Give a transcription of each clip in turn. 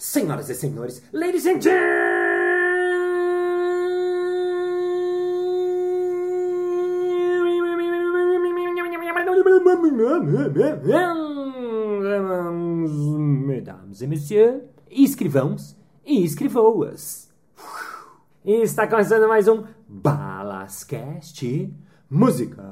Senhoras e senhores, ladies and Mesdames e messieurs, escrivãos e escrivoas. Está começando mais um Balascast Música.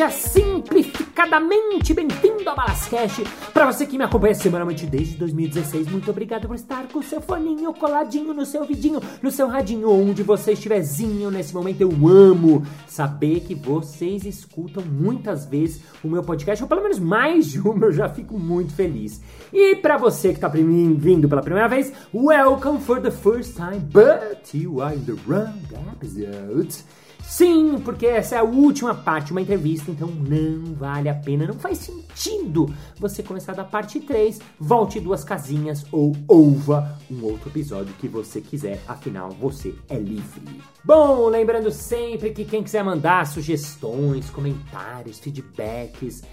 Seja simplificadamente bem-vindo ao Balascast. Para você que me acompanha semanalmente desde 2016, muito obrigado por estar com o seu foninho coladinho no seu vidinho, no seu radinho, onde você estiverzinho nesse momento. Eu amo saber que vocês escutam muitas vezes o meu podcast, ou pelo menos mais de uma, eu já fico muito feliz. E para você que está vindo pela primeira vez, welcome for the first time, but you are in the wrong episode. Sim, porque essa é a última parte uma entrevista, então não vale a pena, não faz sentido você começar da parte 3, volte duas casinhas ou ouva um outro episódio que você quiser, afinal você é livre. Bom, lembrando sempre que quem quiser mandar sugestões, comentários, feedbacks,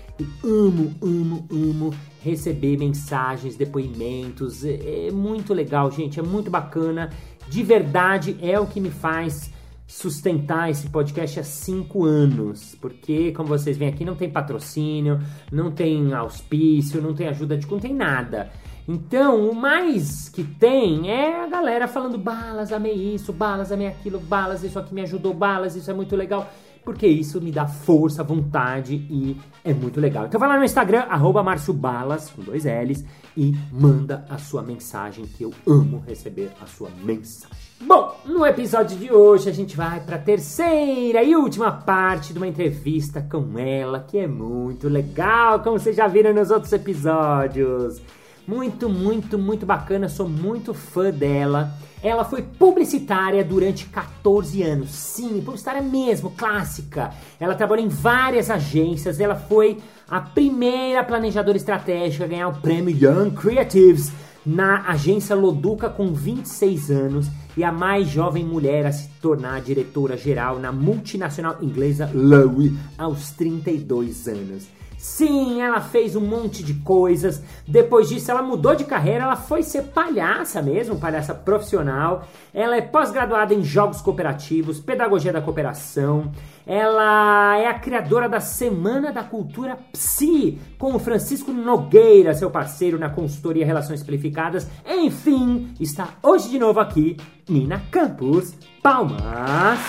amo, amo, amo receber mensagens, depoimentos, é, é muito legal, gente, é muito bacana, de verdade é o que me faz sustentar esse podcast há cinco anos, porque, como vocês veem aqui, não tem patrocínio, não tem auspício, não tem ajuda de não tem nada. Então, o mais que tem é a galera falando: Balas, amei isso, Balas, amei aquilo, Balas, isso aqui me ajudou, Balas, isso é muito legal. Porque isso me dá força, vontade e é muito legal. Então vai lá no Instagram, arroba Balas, com dois L's, e manda a sua mensagem, que eu amo receber a sua mensagem. Bom, no episódio de hoje a gente vai para a terceira e última parte de uma entrevista com ela, que é muito legal, como vocês já viram nos outros episódios. Muito, muito, muito bacana, sou muito fã dela. Ela foi publicitária durante 14 anos. Sim, publicitária mesmo, clássica. Ela trabalhou em várias agências. Ela foi a primeira planejadora estratégica a ganhar o prêmio Young Creatives na agência Loduca com 26 anos e a mais jovem mulher a se tornar diretora geral na multinacional inglesa Lowe aos 32 anos. Sim, ela fez um monte de coisas. Depois disso, ela mudou de carreira. Ela foi ser palhaça mesmo, palhaça profissional. Ela é pós-graduada em jogos cooperativos, pedagogia da cooperação. Ela é a criadora da Semana da Cultura Psi, com o Francisco Nogueira, seu parceiro na consultoria Relações Simplificadas. Enfim, está hoje de novo aqui, Nina Campos. Palmas!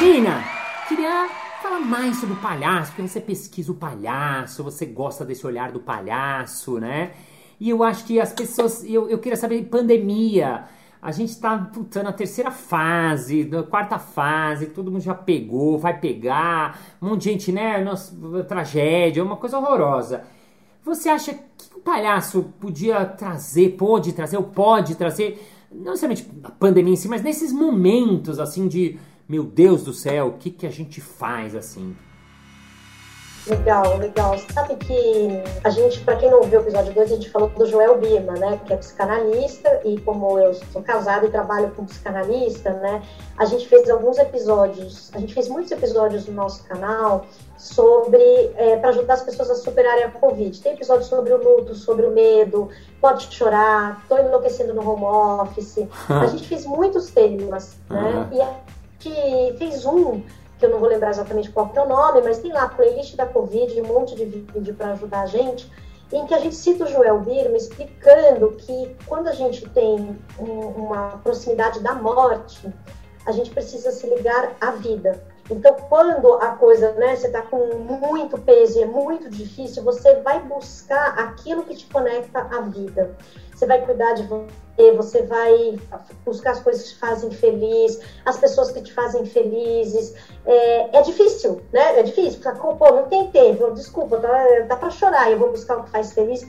Nina! Mais sobre o palhaço, porque você pesquisa o palhaço, você gosta desse olhar do palhaço, né? E eu acho que as pessoas. Eu, eu queria saber, pandemia. A gente tá puta, na terceira fase, na quarta fase, todo mundo já pegou, vai pegar, um monte de gente, né? Nossa, tragédia, uma coisa horrorosa. Você acha que o palhaço podia trazer, pode trazer, ou pode trazer, não necessariamente a pandemia em si, mas nesses momentos assim de meu Deus do céu, o que, que a gente faz assim? Legal, legal. Sabe que a gente, para quem não ouviu o episódio 2, a gente falou do Joel Bima, né, que é psicanalista e como eu sou casada e trabalho com psicanalista, né, a gente fez alguns episódios, a gente fez muitos episódios no nosso canal sobre é, para ajudar as pessoas a superarem a Covid. Tem episódios sobre o luto, sobre o medo, pode chorar, estou enlouquecendo no home office. a gente fez muitos temas, né? Uhum. E que fez um, que eu não vou lembrar exatamente qual é o nome, mas tem lá a playlist da Covid, um monte de vídeo para ajudar a gente, em que a gente cita o Joel Birma explicando que quando a gente tem um, uma proximidade da morte, a gente precisa se ligar à vida. Então, quando a coisa, né, você está com muito peso e é muito difícil, você vai buscar aquilo que te conecta à vida. Você vai cuidar de você, você vai buscar as coisas que te fazem feliz, as pessoas que te fazem felizes. É, é difícil, né? É difícil, porque, pô, não tem tempo, desculpa, dá, dá para chorar, eu vou buscar o que faz feliz.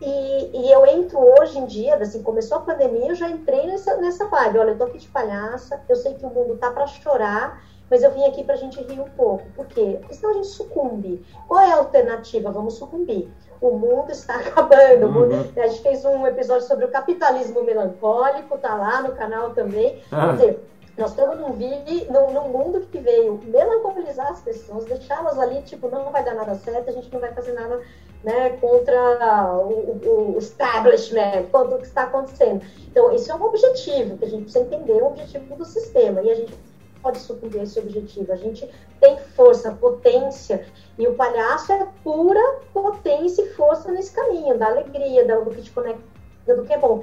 E, e, eu entro hoje em dia, assim, começou a pandemia, eu já entrei nessa, nessa vibe. Olha, eu tô aqui de palhaça, eu sei que o mundo tá para chorar, mas eu vim aqui para a gente rir um pouco. Por quê? Porque senão a gente sucumbe. Qual é a alternativa? Vamos sucumbir. O mundo está acabando. Uhum. A gente fez um episódio sobre o capitalismo melancólico, tá lá no canal também. Ah. Quer dizer, nós estamos num, vive, num, num, mundo que veio melancolizar as pessoas, deixá-las ali, tipo, não vai dar nada certo, a gente não vai fazer nada né, contra o, o, establishment, contra o que está acontecendo. Então, esse é um objetivo, que a gente precisa entender o objetivo do sistema, e a gente pode a esse objetivo. A gente tem força, potência, e o palhaço é pura potência e força nesse caminho, da alegria, do que te conecta, do que é bom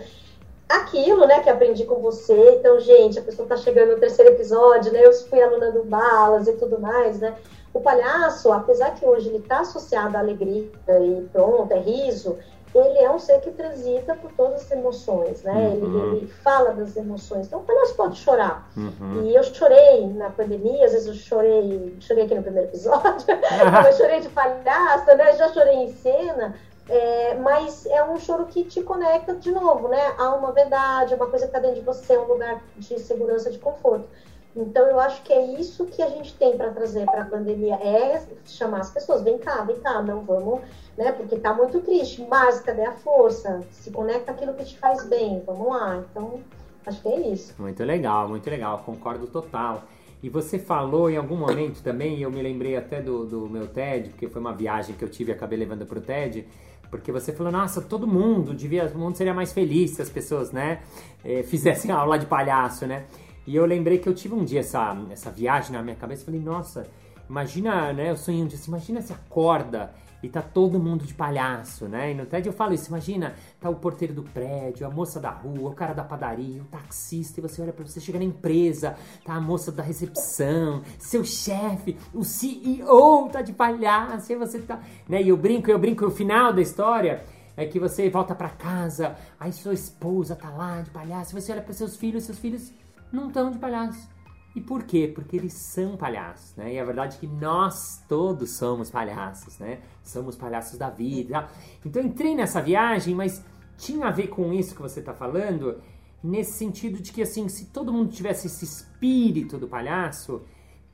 aquilo, né, que aprendi com você. Então, gente, a pessoa tá chegando no terceiro episódio, né? Eu fui aluna do Balas e tudo mais, né? O palhaço, apesar que hoje ele tá associado à alegria e pronto, é riso, ele é um ser que transita por todas as emoções, né? Uhum. Ele, ele, fala das emoções. Então, o palhaço pode chorar. Uhum. E eu chorei na pandemia, às vezes eu chorei, chorei aqui no primeiro episódio, eu chorei de palhaça, né? Já chorei em cena, é, mas é um choro que te conecta de novo, né? A uma verdade, uma coisa que está dentro de você, um lugar de segurança, de conforto. Então, eu acho que é isso que a gente tem para trazer para a pandemia: é chamar as pessoas, vem cá, vem cá, não vamos, né? Porque está muito triste, mas cadê a força? Se conecta aquilo que te faz bem, vamos lá. Então, acho que é isso. Muito legal, muito legal, concordo total. E você falou em algum momento também, eu me lembrei até do, do meu TED, porque foi uma viagem que eu tive e acabei levando para o TED porque você falou, nossa, todo mundo devia, o mundo seria mais feliz se as pessoas, né, eh, fizessem aula de palhaço, né? E eu lembrei que eu tive um dia essa, essa viagem na minha cabeça, falei, nossa, imagina, né, eu sonhei um dia assim, imagina se acorda e tá todo mundo de palhaço, né? E no TED eu falo isso, imagina, tá o porteiro do prédio, a moça da rua, o cara da padaria, o taxista, e você olha para você, chega na empresa, tá a moça da recepção, seu chefe, o CEO tá de palhaço, e você tá, né? E eu brinco, eu brinco, o final da história é que você volta para casa, aí sua esposa tá lá de palhaço, você olha para seus filhos, seus filhos não estão de palhaço e por quê? Porque eles são palhaços, né? E a verdade é que nós todos somos palhaços, né? Somos palhaços da vida. Então entrei nessa viagem, mas tinha a ver com isso que você está falando, nesse sentido de que assim, se todo mundo tivesse esse espírito do palhaço,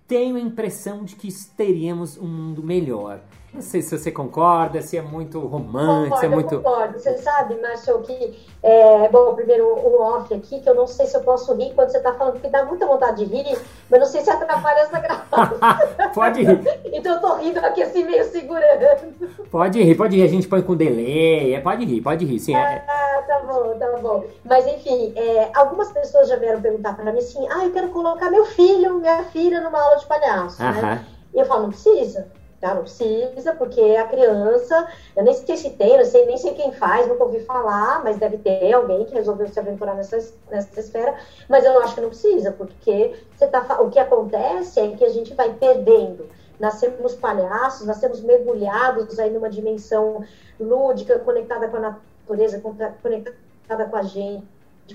tenho a impressão de que teríamos um mundo melhor. Não sei se você concorda, se é muito romântico, se é muito. Concordo. Você sabe, Márcio, que. É, bom, primeiro um off aqui, que eu não sei se eu posso rir quando você está falando, porque dá muita vontade de rir, mas não sei se atrapalha essa gravação. pode rir. então eu tô rindo aqui assim, meio segurando. Pode rir, pode rir. A gente põe com delay. É, pode rir, pode rir, sim. É. Ah, tá bom, tá bom. Mas enfim, é, algumas pessoas já vieram perguntar para mim assim: ah, eu quero colocar meu filho, minha filha numa aula de palhaço. Uh -huh. né? E eu falo, não precisa? Não precisa, porque a criança, eu nem sei se tem, não sei, nem sei quem faz, nunca ouvi falar, mas deve ter alguém que resolveu se aventurar nessa, nessa esfera, mas eu acho que não precisa, porque você tá, o que acontece é que a gente vai perdendo. Nascemos palhaços, nascemos mergulhados aí numa dimensão lúdica, conectada com a natureza, conectada com a gente,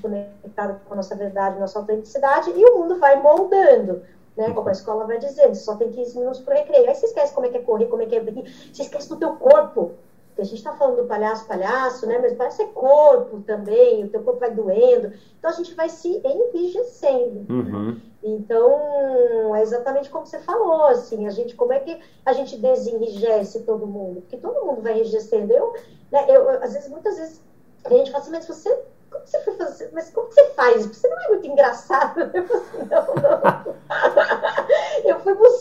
conectada com a nossa verdade, nossa autenticidade, e o mundo vai moldando né? Como a escola vai dizendo, só tem 15 minutos para recreio. Aí você esquece como é que é correr, como é que é brincar, você esquece do teu corpo. Porque a gente está falando do palhaço, palhaço, né? Mas parece é corpo também, o teu corpo vai doendo. Então a gente vai se enrijecendo. Uhum. Então, é exatamente como você falou, assim, a gente, como é que a gente desenrijece todo mundo? Porque todo mundo vai enrijecendo. Eu, né, eu, às vezes, muitas vezes, a gente fala assim, mas você como você foi fazer? Mas como você faz? Você não é muito engraçado. Eu assim, não, não.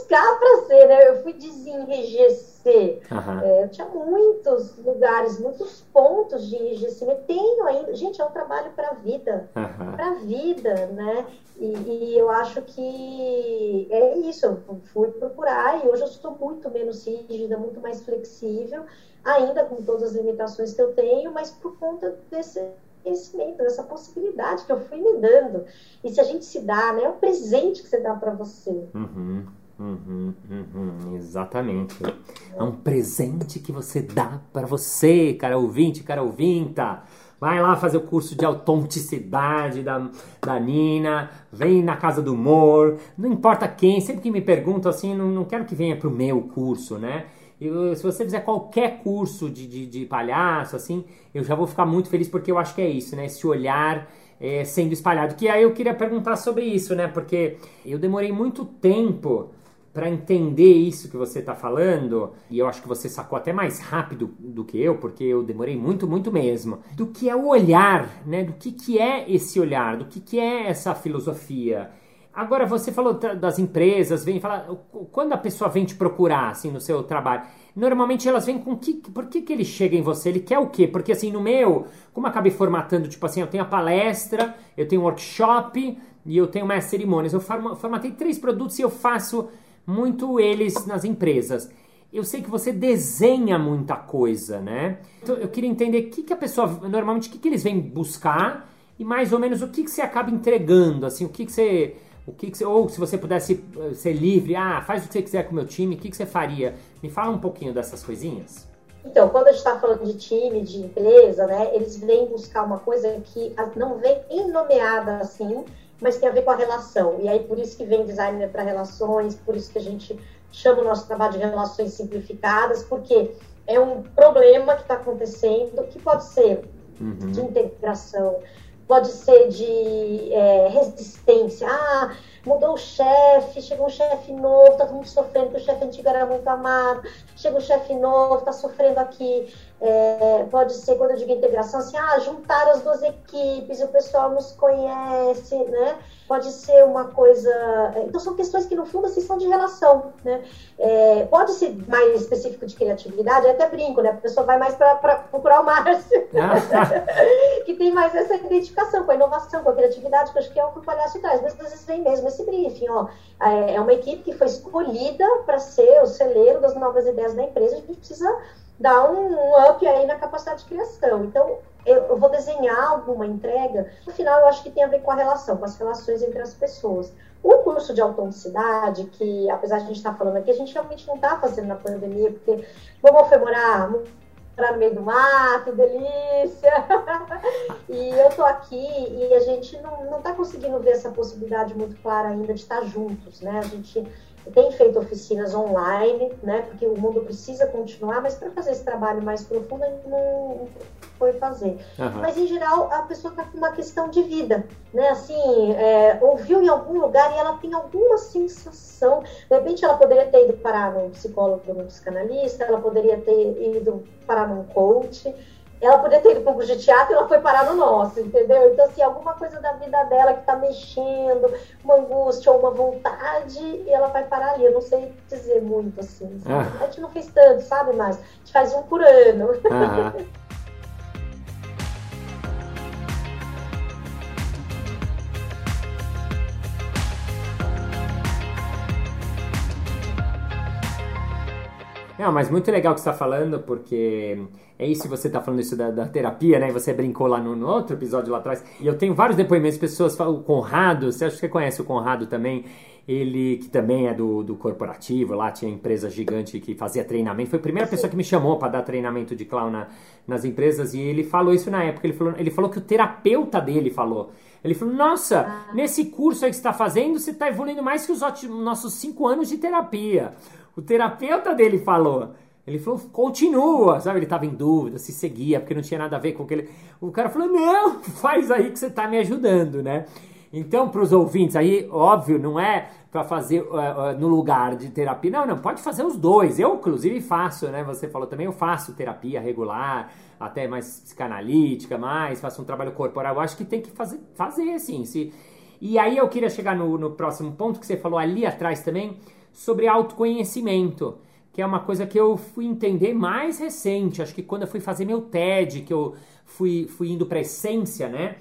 buscar para ser, né? Eu fui desenrijecer. Uhum. É, eu tinha muitos lugares, muitos pontos de enrijecimento. Tenho ainda. Gente, é um trabalho para a vida. Uhum. Para a vida, né? E, e, eu acho que é isso. Eu fui procurar e hoje eu estou muito menos rígida, muito mais flexível, ainda com todas as limitações que eu tenho, mas por conta desse conhecimento, dessa possibilidade que eu fui me dando. E se a gente se dá, né, é o presente que você dá para você. Uhum, uhum, uhum, exatamente. É um presente que você dá para você, cara ouvinte, cara ouvinta. Vai lá fazer o curso de autenticidade da, da Nina, vem na Casa do Humor, não importa quem, sempre que me perguntam assim, não, não quero que venha pro meu curso, né? Eu, se você fizer qualquer curso de, de, de, palhaço, assim, eu já vou ficar muito feliz porque eu acho que é isso, né? Esse olhar é, sendo espalhado. Que aí eu queria perguntar sobre isso, né? Porque eu demorei muito tempo para entender isso que você está falando, e eu acho que você sacou até mais rápido do que eu, porque eu demorei muito, muito mesmo, do que é o olhar, né? Do que, que é esse olhar, do que, que é essa filosofia. Agora, você falou das empresas, vem falar, quando a pessoa vem te procurar, assim, no seu trabalho, normalmente elas vêm com que, por que, que ele chega em você? Ele quer o quê? Porque assim, no meu, como acabei formatando, tipo assim, eu tenho a palestra, eu tenho um workshop e eu tenho mais cerimônias. Eu formatei três produtos e eu faço muito eles nas empresas. Eu sei que você desenha muita coisa, né? Então eu queria entender o que, que a pessoa, normalmente, o que, que eles vêm buscar e mais ou menos o que, que você acaba entregando, assim, o que, que você o que, que você, ou se você pudesse eh, ser livre, ah, faz o que você quiser com o meu time, o que, que você faria? Me fala um pouquinho dessas coisinhas. Então, quando a gente está falando de time, de empresa, né, eles vêm buscar uma coisa que não vem nomeada assim, mas tem a ver com a relação. E aí, por isso que vem designer para relações, por isso que a gente chama o nosso trabalho de relações simplificadas, porque é um problema que está acontecendo, que pode ser uhum. de integração, pode ser de é, resistência. Ah, mudou o chefe, chegou um chefe novo, tá todo mundo sofrendo, porque o chefe antigo era muito amado, chega um chefe novo, tá sofrendo aqui. É, pode ser, quando eu digo integração, assim, ah, juntar as duas equipes, o pessoal nos conhece, né? pode ser uma coisa. É, então, são questões que, no fundo, assim, são de relação. Né? É, pode ser mais específico de criatividade, eu até brinco, né? A pessoa vai mais para procurar o Márcio, que tem mais essa identificação com a inovação, com a criatividade, que eu acho que é o que o palhaço traz. Mas às vezes vem mesmo esse briefing, ó. É, é uma equipe que foi escolhida para ser o celeiro das novas ideias da empresa, a gente precisa dar um, um up aí na capacidade de criação. Então, eu, vou desenhar alguma entrega, no final eu acho que tem a ver com a relação, com as relações entre as pessoas. O curso de autenticidade, que apesar de a gente estar tá falando aqui, a gente realmente não está fazendo na pandemia, porque vamos foi morar, no meio do mato, delícia! e eu tô aqui e a gente não está conseguindo ver essa possibilidade muito clara ainda de estar juntos, né? A gente tem feito oficinas online, né? Porque o mundo precisa continuar, mas para fazer esse trabalho mais profundo, a gente não foi fazer. Uhum. Mas em geral a pessoa está com uma questão de vida, né? Assim, é, ouviu em algum lugar e ela tem alguma sensação. De repente ela poderia ter ido parar num psicólogo, num psicanalista, ela poderia ter ido parar num coach ela poderia ter ido para um de teatro e ela foi parar no nosso, entendeu? Então, assim, alguma coisa da vida dela que está mexendo, uma angústia ou uma vontade, e ela vai parar ali. Eu não sei dizer muito, assim. Ah. A gente não fez tanto, sabe? Mas a gente faz um por ano. Ah. Não, mas muito legal o que você está falando, porque é isso que você está falando isso da, da, terapia, né? Você brincou lá no, no, outro episódio lá atrás. E eu tenho vários depoimentos, pessoas falam, o Conrado, você acha que você conhece o Conrado também? Ele, que também é do, do corporativo, lá tinha empresa gigante que fazia treinamento. Foi a primeira pessoa que me chamou para dar treinamento de clown na, nas empresas e ele falou isso na época. Ele falou, ele falou que o terapeuta dele falou. Ele falou: Nossa, ah. nesse curso aí que você está fazendo, você está evoluindo mais que os nossos cinco anos de terapia. O terapeuta dele falou. Ele falou, continua, sabe? Ele estava em dúvida se seguia, porque não tinha nada a ver com aquele. O cara falou, não, faz aí que você está me ajudando, né? Então, para os ouvintes aí, óbvio, não é para fazer uh, uh, no lugar de terapia. Não, não, pode fazer os dois. Eu, inclusive, faço, né? Você falou também, eu faço terapia regular, até mais psicanalítica, mais, faço um trabalho corporal. Eu acho que tem que fazer, fazer assim. Se... E aí eu queria chegar no, no próximo ponto que você falou ali atrás também sobre autoconhecimento, que é uma coisa que eu fui entender mais recente, acho que quando eu fui fazer meu TED, que eu fui, fui indo para essência, né?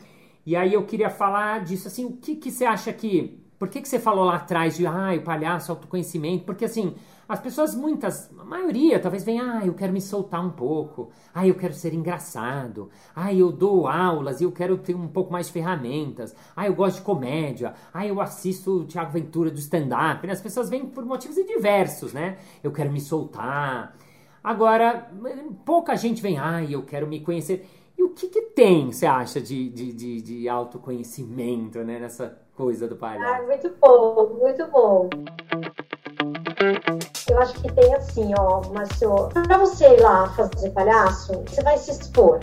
E aí eu queria falar disso, assim, o que, que você acha que... Por que, que você falou lá atrás de, ah, o palhaço, autoconhecimento? Porque, assim, as pessoas, muitas, maioria, talvez venha, ah, eu quero me soltar um pouco, ah, eu quero ser engraçado, ah, eu dou aulas e eu quero ter um pouco mais de ferramentas, ah, eu gosto de comédia, ah, eu assisto o Tiago Ventura do stand-up. Né? As pessoas vêm por motivos diversos, né? Eu quero me soltar. Agora, pouca gente vem, ah, eu quero me conhecer. E o que, que tem, você acha, de, de, de, de autoconhecimento, né, nessa coisa do palhaço? Ah, muito bom, muito bom. Eu acho que tem assim, ó, Márcio, pra você ir lá fazer palhaço, você vai se expor.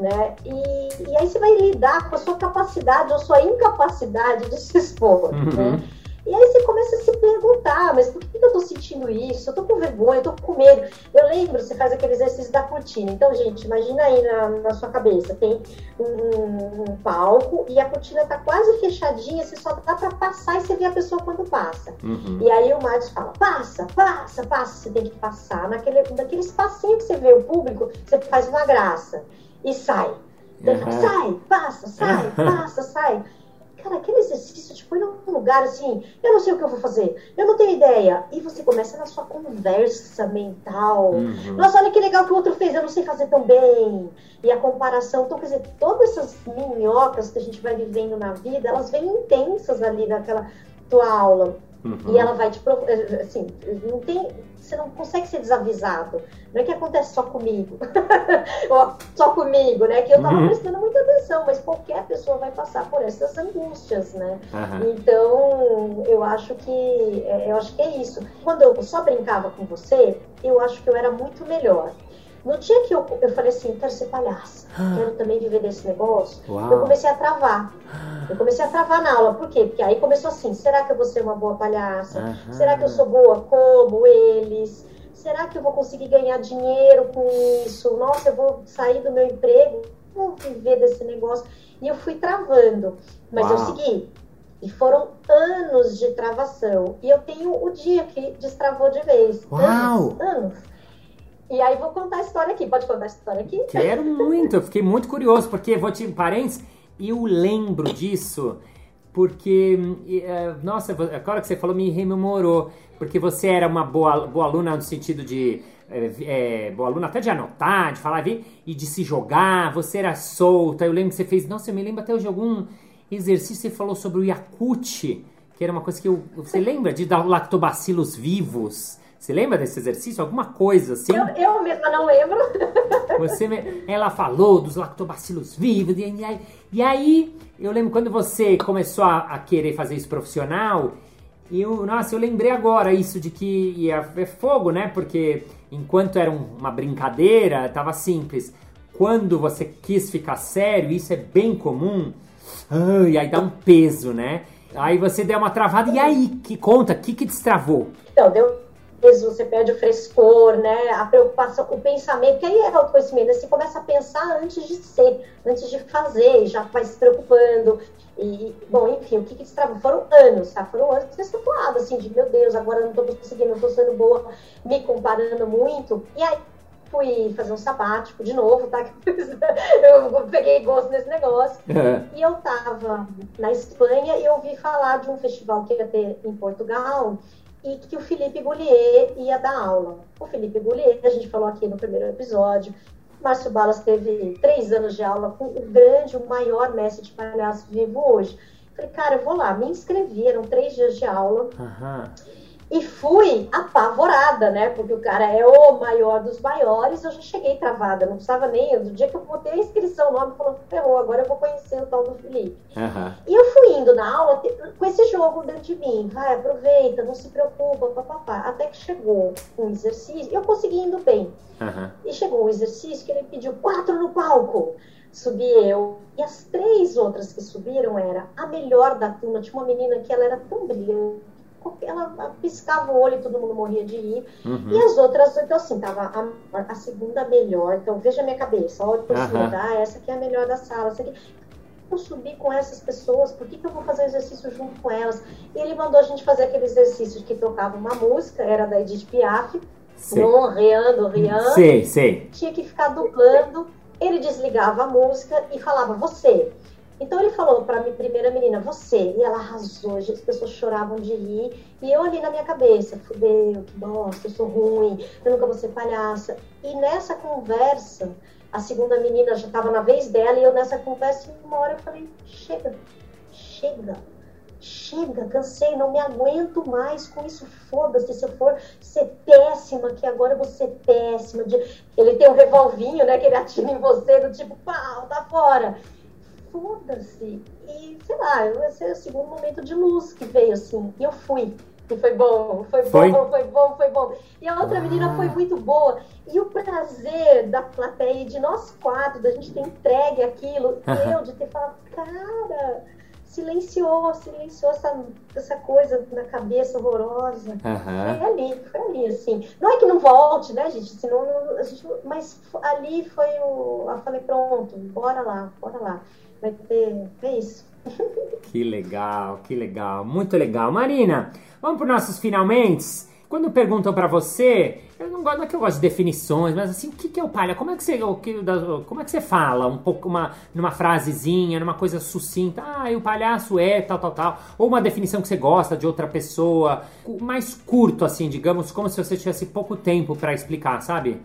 né? E, e aí você vai lidar com a sua capacidade ou sua incapacidade de se expor, uhum. né? E aí você começa a se perguntar, mas por que eu tô sentindo isso? Eu tô com vergonha, eu tô com medo. Eu lembro, você faz aquele exercício da cortina. Então, gente, imagina aí na, na sua cabeça, tem um, um, palco e a cortina tá quase fechadinha, você só dá pra passar e você vê a pessoa quando passa. Uhum. E aí o Marcos fala, passa, passa, passa. Você tem que passar. Naquele, naquele espacinho que você vê o público, você faz uma graça e sai. Uhum. Sai, passa, sai, passa, sai. Cara, aquele exercício te põe num lugar assim, eu não sei o que eu vou fazer, eu não tenho ideia. E você começa na sua conversa mental. Uhum. Nossa, olha que legal que o outro fez, eu não sei fazer tão bem. E a comparação, então, quer dizer, todas essas minhocas que a gente vai vivendo na vida, elas vêm intensas ali naquela tua aula. Uhum. E ela vai te. Assim, não tem você não consegue ser desavisado. Não é que acontece só comigo, só comigo, né? Que eu tava uhum. prestando muita atenção, mas qualquer pessoa vai passar por essas angústias, né? Uhum. Então, eu acho que é, eu acho que é isso. Quando eu só brincava com você, eu acho que eu era muito melhor. No dia que eu, eu falei assim, quero ser palhaça, ah. quero também viver desse negócio, Uau. eu comecei a travar. Eu comecei a travar na aula. Por quê? Porque aí começou assim, será que eu vou ser uma boa palhaça? Uhum. Será que eu sou boa como eles? Será que eu vou conseguir ganhar dinheiro com isso? Nossa, eu vou sair do meu emprego, vou viver desse negócio. E eu fui travando. Mas Uau. eu segui. E foram anos de travação. E eu tenho o dia que destravou de vez. Uau. Anos, anos. E aí vou contar a história aqui. Pode contar a história aqui? Quero muito. Eu fiquei muito curioso, porque, vou te parênteses, eu lembro disso, porque, é, nossa, agora que você falou, me rememorou. Porque você era uma boa, boa aluna no sentido de. É, é, boa aluna até de anotar, de falar e de se jogar, você era solta. Eu lembro que você fez. Nossa, eu me lembro até de algum exercício você falou sobre o Yakut, que era uma coisa que eu. Você lembra de dar lactobacilos vivos? Você lembra desse exercício? Alguma coisa assim? Eu, eu mesma não lembro. Você, ela falou dos lactobacilos vivos. E, aí, e aí, eu lembro quando você começou a, a, querer fazer isso profissional, eu, nossa, eu lembrei agora isso de que ia ver fogo, né? Porque enquanto era uma brincadeira, tava simples. Quando você quis ficar sério, isso é bem comum, e aí dá um peso, né? Aí você deu uma travada, e aí, que conta, o que que destravou? Então, deu vezes você perde o frescor, né? A preocupação, o pensamento, que aí é autoconhecimento, você começa a pensar antes de ser, antes de fazer, já vai se preocupando. E, bom, enfim, o que que destrava? Foram anos, tá? Foram anos você assim, de meu Deus, agora não tô conseguindo, não tô sendo boa, me comparando muito. E aí fui fazer um sabático de novo, tá? eu peguei gosto nesse negócio. É. E eu tava na Espanha e eu ouvi falar de um festival que ia ter em Portugal e que o Felipe Goulier ia dar aula. O Felipe Goulier, a gente falou aqui no primeiro episódio, Márcio Balas teve três anos de aula com o grande, o maior mestre de palhaço vivo hoje. Falei, cara, eu vou lá, me inscrevi, eram três dias de aula. Uhum. E fui apavorada, né? Porque o cara é o maior dos maiores. Eu já cheguei travada, não precisava nem. Do dia que eu botei a inscrição, o nome falou: ferrou, agora eu vou conhecer o tal do Felipe. Uhum. E eu fui indo na aula com esse jogo dentro de mim: vai, aproveita, não se preocupa, papapá. Até que chegou um exercício, eu consegui indo bem. Uhum. E chegou um exercício que ele pediu quatro no palco. Subi eu. E as três outras que subiram era a melhor da turma. Tinha uma menina que ela era tão brilhante ela piscava o olho e todo mundo morria de rir. Uhum. E as outras, então assim, tava a, a, segunda melhor. Então veja a minha cabeça, olha por cima, uhum. ah, essa aqui é a melhor da sala, essa aqui. Eu subi com essas pessoas, por que, que eu vou fazer exercício junto com elas? E ele mandou a gente fazer aquele exercício que tocava uma música, era da Edith Piaf, non, reando, rian. Sei, sei. Tinha que ficar dublando. Ele desligava a música e falava, você. Então ele falou para a primeira menina, você, e ela arrasou, as pessoas choravam de rir, e eu ali na minha cabeça, fudeu, que bosta, eu sou ruim, eu nunca vou ser palhaça. E nessa conversa, a segunda menina já estava na vez dela, e eu nessa conversa, uma hora eu falei, chega, chega, chega, cansei, não me aguento mais com isso, foda-se, se eu for ser péssima, que agora eu vou ser péssima. Ele tem um revolvinho, né, que ele atira em você, do tipo, pau, tá fora foda-se. E, sei lá, esse é o segundo momento de luz que veio, assim. E eu fui. E foi bom, foi, foi bom, foi bom, foi bom. E a outra ah. menina foi muito boa. E o prazer da plateia, de nós quatro, da gente ter entregue aquilo, e eu de ter falado, cara, silenciou, silenciou essa, essa coisa na cabeça horrorosa. Uhum. Foi ali, foi ali, assim. Não é que não volte, né, gente? Senão, a gente mas ali foi o. Eu falei, pronto, bora lá, bora lá. Vai ter. É isso. Que legal, que legal, muito legal. Marina, vamos para os nossos finalmente. Quando perguntam para você, eu não gosto, não é que eu gosto de definições, mas assim, o que, que é o palha? Como é que você, como é que você fala um pouco uma, numa frasezinha, numa coisa sucinta? Ah, o palhaço é tal, tal, tal. Ou uma definição que você gosta de outra pessoa, mais curto assim, digamos, como se você tivesse pouco tempo para explicar, sabe?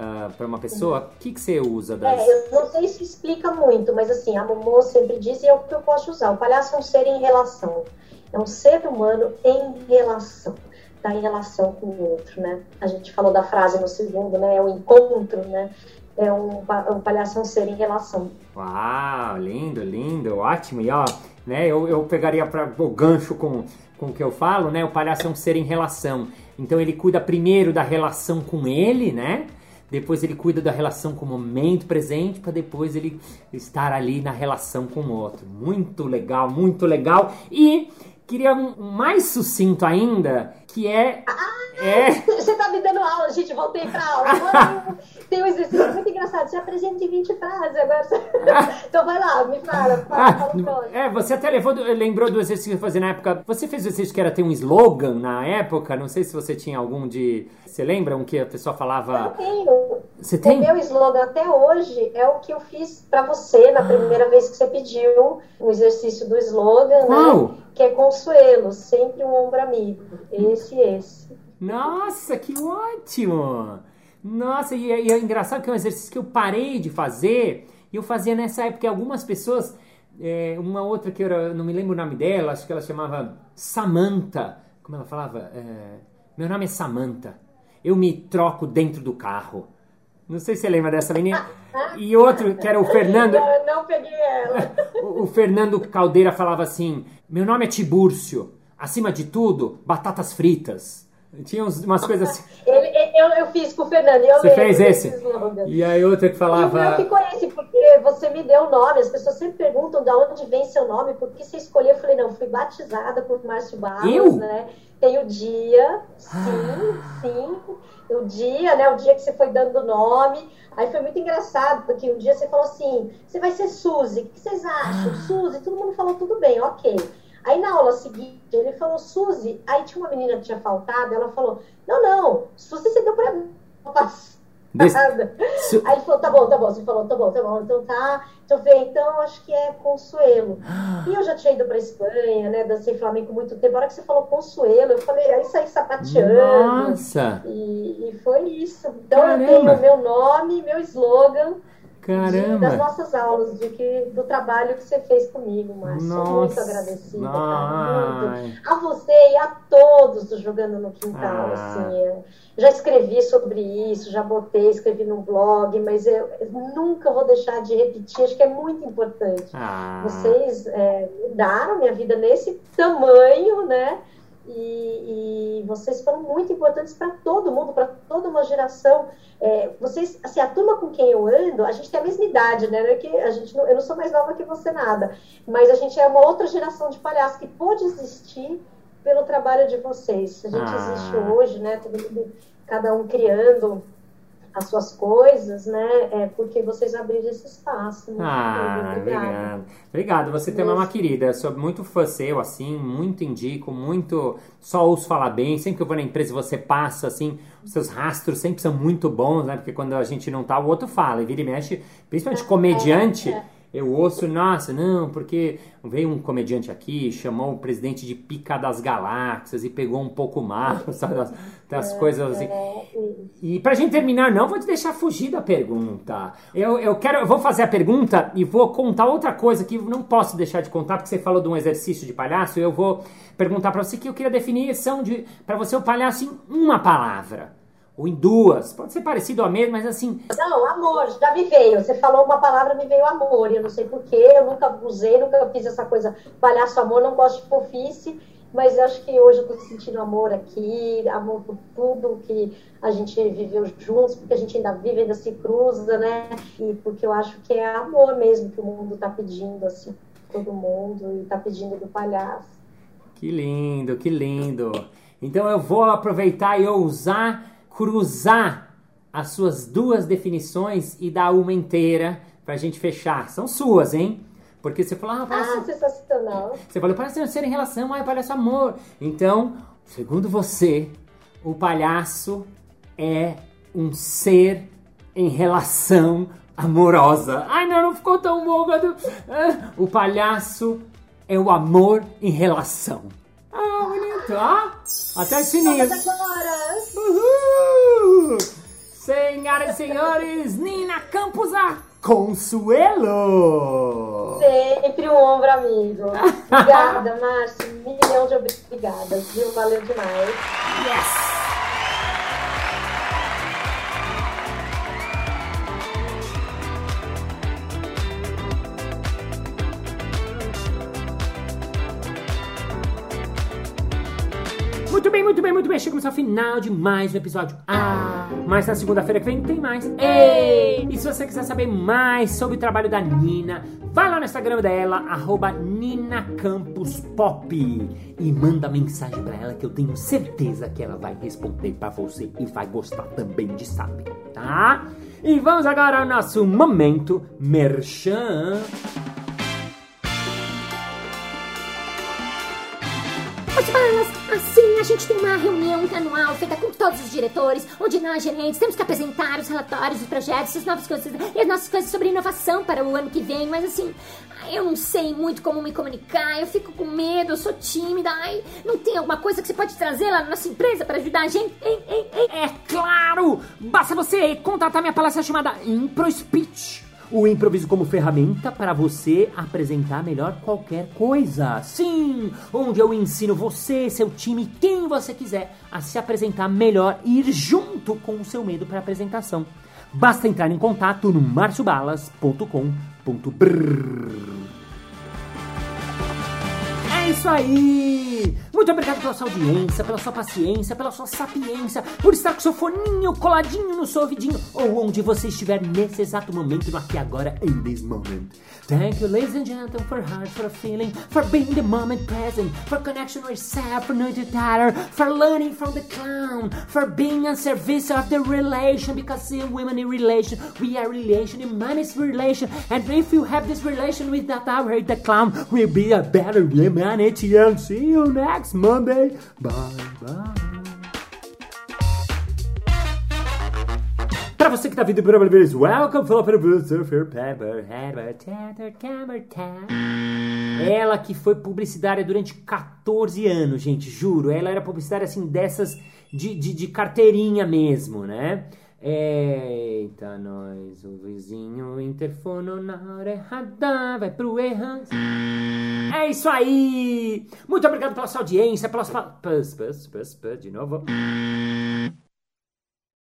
Uh, ah, para uma pessoa, o que, que você usa? Das... É, eu não sei se explica muito, mas assim, a Momô sempre diz e é o que eu posso usar. O palhaço é um ser em relação. É um ser humano em relação. Tá em relação com o outro, né? A gente falou da frase no segundo, né? É o encontro, né? É um, um palhaço é um ser em relação. Uau, lindo, lindo, ótimo. E ó, né, eu, eu pegaria para o gancho com, com o que eu falo, né? O palhaço é um ser em relação. Então ele cuida primeiro da relação com ele, né? Depois ele cuida da relação com o momento presente, para depois ele estar ali na relação com o outro. Muito legal, muito legal. E queria um mais sucinto ainda, que é. Ah, é... Você tá me dando aula, gente, voltei pra aula. Tem um exercício muito engraçado. Você apresenta em 20 frases agora. Então vai lá, me fala. fala, ah, é, você até levou, lembrou do exercício que eu fazia na época. Você fez o exercício que era ter um slogan na época. Não sei se você tinha algum de. Você lembra um que a pessoa falava. Eu tenho. Você tem? O meu slogan até hoje é o que eu fiz para você na primeira vez que você pediu o exercício do slogan, Qual? né? Que é Consuelo, sempre um ombro amigo. Esse e esse. Nossa, que ótimo! Nossa, e, e é engraçado que é um exercício que eu parei de fazer, e eu fazia nessa época algumas pessoas, é, uma outra que eu não me lembro o nome dela, acho que ela chamava Samantha. Como ela falava? É, meu nome é Samantha. Eu me troco dentro do carro. Não sei se você lembra dessa menina. E outro, que era o Fernando. Eu não peguei ela. O, o Fernando Caldeira falava assim: Meu nome é Tibúrcio. Acima de tudo, batatas fritas. Tinha umas coisas assim. Ele, eu, eu fiz com o Fernando. Eu você fez esse? E aí outra que falava. E o ficou esse, porque você me deu o nome. As pessoas sempre perguntam de onde vem seu nome, por que você escolheu. Eu falei, não, fui batizada por Márcio Barros, eu? né? Tem o dia, sim, ah. sim. O dia, né? O dia que você foi dando nome. Aí foi muito engraçado, porque um dia você falou assim: você vai ser Suzy. O que vocês acham? Ah. Suzy, todo mundo falou tudo bem, ok. Aí na aula seguinte, ele falou, Suzy, aí tinha uma menina que tinha faltado, ela falou, não, não, Suzy você deu pra mim. Des... Aí ele falou, tá bom, tá bom. Você falou, tá bom, tá bom. Então tá. Então vem, então acho que é Consuelo. E eu já tinha ido pra Espanha, né? Dancei flamenco muito tempo. A hora que você falou Consuelo, eu falei, aí saí sapateando. Nossa! E, e foi isso. Então Caramba. eu tenho meu nome, meu slogan. Caramba! De, das nossas aulas, de que, do trabalho que você fez comigo, Márcio. Muito agradecida. Muito. A você e a todos do Jogando no Quintal. Ah. Assim, já escrevi sobre isso, já botei, escrevi no blog, mas eu, eu nunca vou deixar de repetir, acho que é muito importante. Ah. Vocês é, mudaram minha vida nesse tamanho, né? E, e, vocês foram muito importantes para todo mundo, para toda uma geração. É, vocês, assim, a turma com quem eu ando, a gente tem a mesma idade, né? Não é que a gente não, eu não sou mais nova que você nada, mas a gente é uma outra geração de palhaços que pôde existir pelo trabalho de vocês. A gente ah. existe hoje, né? Todo mundo, cada um criando as suas coisas, né? É porque vocês abriram esse espaço. Né? Ah, obrigado. Obrigado. Você tem uma querida. Eu sou muito fã seu, assim, muito indico, muito. Só ouço falar bem. Sempre que eu vou na empresa você passa, assim, os seus rastros sempre são muito bons, né? Porque quando a gente não tá, o outro fala. E vira e mexe, principalmente é, comediante. É, é eu ouço, nossa, não, porque veio um comediante aqui, chamou o presidente de pica das galáxias e pegou um pouco mal, sabe? Das, das é, coisas assim. É, e pra gente terminar, não, vou te deixar fugir da pergunta. Eu, eu quero, eu vou fazer a pergunta e vou contar outra coisa que não posso deixar de contar, porque você falou de um exercício de palhaço, eu vou perguntar para você que eu queria definição de para você o palhaço em uma palavra ou em duas. Pode ser parecido a mesma, mas assim. Não, amor, já me veio. Você falou uma palavra, me veio amor. Eu não sei porquê, eu nunca usei, nunca fiz essa coisa palhaço amor, não gosto de fofice. mas acho que hoje eu estou sentindo amor aqui, amor por tudo que a gente viveu juntos, porque a gente ainda vive, ainda se cruza, né? E porque eu acho que é amor mesmo que o mundo está pedindo, assim, todo mundo, e está pedindo do palhaço. Que lindo, que lindo. Então eu vou aproveitar e ousar cruzar as suas duas definições e dar uma inteira pra gente fechar. São suas, hein? Porque você falou, ah, parece... Ah, sensacional. Você falou, parece ser em relação, ah, parece amor. Então, segundo você, o palhaço é um ser em relação amorosa. Ai, não, não ficou tão bom. O palhaço é o amor em relação. Ah, bonito. Ah, até sininhos. Uhul! Senhoras e senhores, Nina Campos a Consuelo! Sempre um ombro amigo. Obrigada, Márcio. Milhão de obrigadas, viu? Valeu demais. Yes! Muito bem. Chegamos ao final de mais um episódio. Ah, mas na segunda-feira que vem tem mais. Ei! E se você quiser saber mais sobre o trabalho da Nina, vai lá no Instagram dela, arroba NinaCampusPop e manda mensagem para ela que eu tenho certeza que ela vai responder para você e vai gostar também de saber, tá? E vamos agora ao nosso momento merchan. Assim, a gente tem uma reunião anual feita com todos os diretores, onde nós, gerentes, temos que apresentar os relatórios, os projetos, as novas coisas e as nossas coisas sobre inovação para o ano que vem. Mas assim, eu não sei muito como me comunicar, eu fico com medo, eu sou tímida. Ai, não tem alguma coisa que você pode trazer lá na nossa empresa para ajudar a gente? É claro! Basta você contratar minha palestra chamada Impro Speech o improviso como ferramenta para você apresentar melhor qualquer coisa. Sim, onde eu ensino você, seu time, quem você quiser a se apresentar melhor e ir junto com o seu medo para apresentação. Basta entrar em contato no marciobalas.com.br. É isso aí! Muito obrigado pela sua audiência, pela sua paciência, pela sua sapiência, por estar com seu foninho coladinho no seu ouvidinho ou onde você estiver nesse exato momento, no aqui agora, in this moment. Thank you, ladies and gentlemen, for heart, for feeling, for being the moment present, for connection with yourself, for knowing for learning from the clown, for being on service of the relation, because see, women in relation, we are relation, and man is relation, and if you have this relation with that hour, the clown will be a better humanity, and see you next Monday. Bye, bye. Para você que tá vindo primeira vez, welcome Pepper Ela que foi publicitária durante 14 anos, gente, juro. Ela era publicitária assim dessas de, de, de carteirinha mesmo, né? Eita, nós, o vizinho interfono na hora errada, vai pro errado. É isso aí! Muito obrigado pela sua audiência, pelas. Pus, pus, pus, pus, de novo.